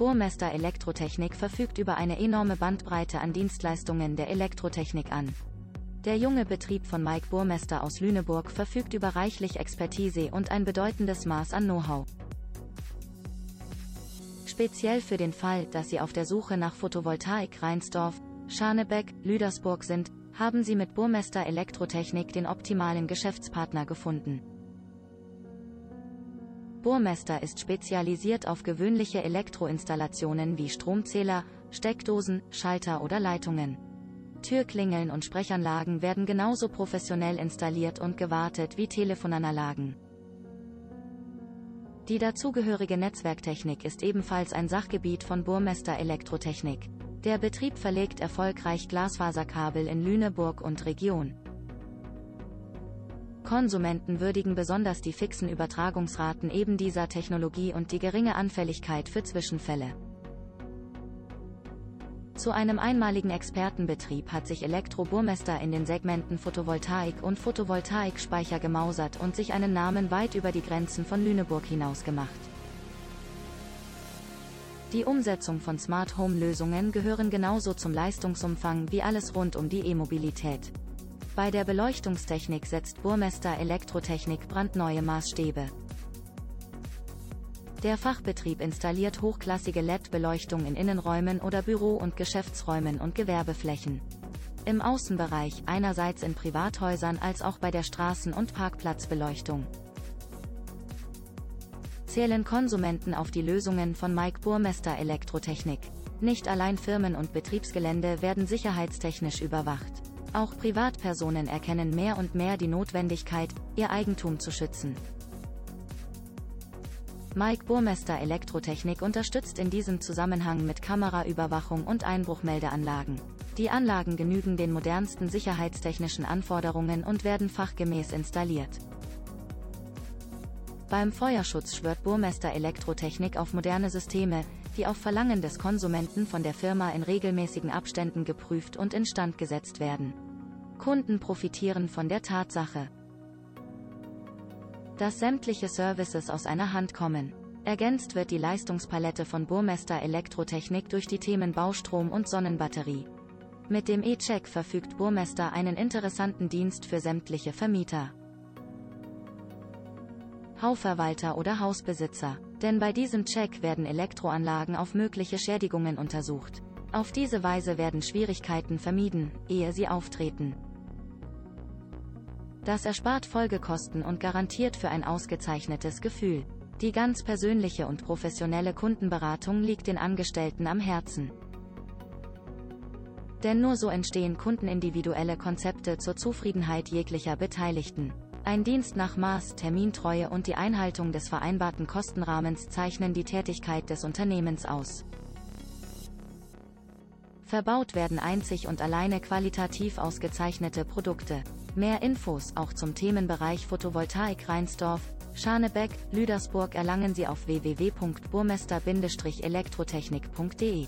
Burmester Elektrotechnik verfügt über eine enorme Bandbreite an Dienstleistungen der Elektrotechnik an. Der junge Betrieb von Mike Burmester aus Lüneburg verfügt über reichlich Expertise und ein bedeutendes Maß an Know-how. Speziell für den Fall, dass Sie auf der Suche nach Photovoltaik Rheinsdorf, Scharnebeck, Lüdersburg sind, haben Sie mit Burmester Elektrotechnik den optimalen Geschäftspartner gefunden. Burmester ist spezialisiert auf gewöhnliche Elektroinstallationen wie Stromzähler, Steckdosen, Schalter oder Leitungen. Türklingeln und Sprechanlagen werden genauso professionell installiert und gewartet wie Telefonanlagen. Die dazugehörige Netzwerktechnik ist ebenfalls ein Sachgebiet von Burmester Elektrotechnik. Der Betrieb verlegt erfolgreich Glasfaserkabel in Lüneburg und Region. Konsumenten würdigen besonders die fixen Übertragungsraten eben dieser Technologie und die geringe Anfälligkeit für Zwischenfälle. Zu einem einmaligen Expertenbetrieb hat sich Elektro Burmester in den Segmenten Photovoltaik und Photovoltaikspeicher gemausert und sich einen Namen weit über die Grenzen von Lüneburg hinaus gemacht. Die Umsetzung von Smart Home Lösungen gehören genauso zum Leistungsumfang wie alles rund um die E-Mobilität. Bei der Beleuchtungstechnik setzt Burmester Elektrotechnik brandneue Maßstäbe. Der Fachbetrieb installiert hochklassige LED-Beleuchtung in Innenräumen oder Büro- und Geschäftsräumen und Gewerbeflächen. Im Außenbereich, einerseits in Privathäusern als auch bei der Straßen- und Parkplatzbeleuchtung. Zählen Konsumenten auf die Lösungen von Mike Burmester Elektrotechnik. Nicht allein Firmen und Betriebsgelände werden sicherheitstechnisch überwacht. Auch Privatpersonen erkennen mehr und mehr die Notwendigkeit, ihr Eigentum zu schützen. Mike Burmester Elektrotechnik unterstützt in diesem Zusammenhang mit Kameraüberwachung und Einbruchmeldeanlagen. Die Anlagen genügen den modernsten sicherheitstechnischen Anforderungen und werden fachgemäß installiert. Beim Feuerschutz schwört Burmester Elektrotechnik auf moderne Systeme, die auf Verlangen des Konsumenten von der Firma in regelmäßigen Abständen geprüft und instand gesetzt werden. Kunden profitieren von der Tatsache, dass sämtliche Services aus einer Hand kommen. Ergänzt wird die Leistungspalette von Burmester Elektrotechnik durch die Themen Baustrom und Sonnenbatterie. Mit dem E-Check verfügt Burmester einen interessanten Dienst für sämtliche Vermieter. Hausverwalter oder Hausbesitzer. Denn bei diesem Check werden Elektroanlagen auf mögliche Schädigungen untersucht. Auf diese Weise werden Schwierigkeiten vermieden, ehe sie auftreten. Das erspart Folgekosten und garantiert für ein ausgezeichnetes Gefühl. Die ganz persönliche und professionelle Kundenberatung liegt den Angestellten am Herzen. Denn nur so entstehen kundenindividuelle Konzepte zur Zufriedenheit jeglicher Beteiligten. Ein Dienst nach Maß, Termintreue und die Einhaltung des vereinbarten Kostenrahmens zeichnen die Tätigkeit des Unternehmens aus. Verbaut werden einzig und alleine qualitativ ausgezeichnete Produkte. Mehr Infos auch zum Themenbereich Photovoltaik Rheinsdorf, Scharnebeck, Lüdersburg erlangen Sie auf www.burmester-elektrotechnik.de.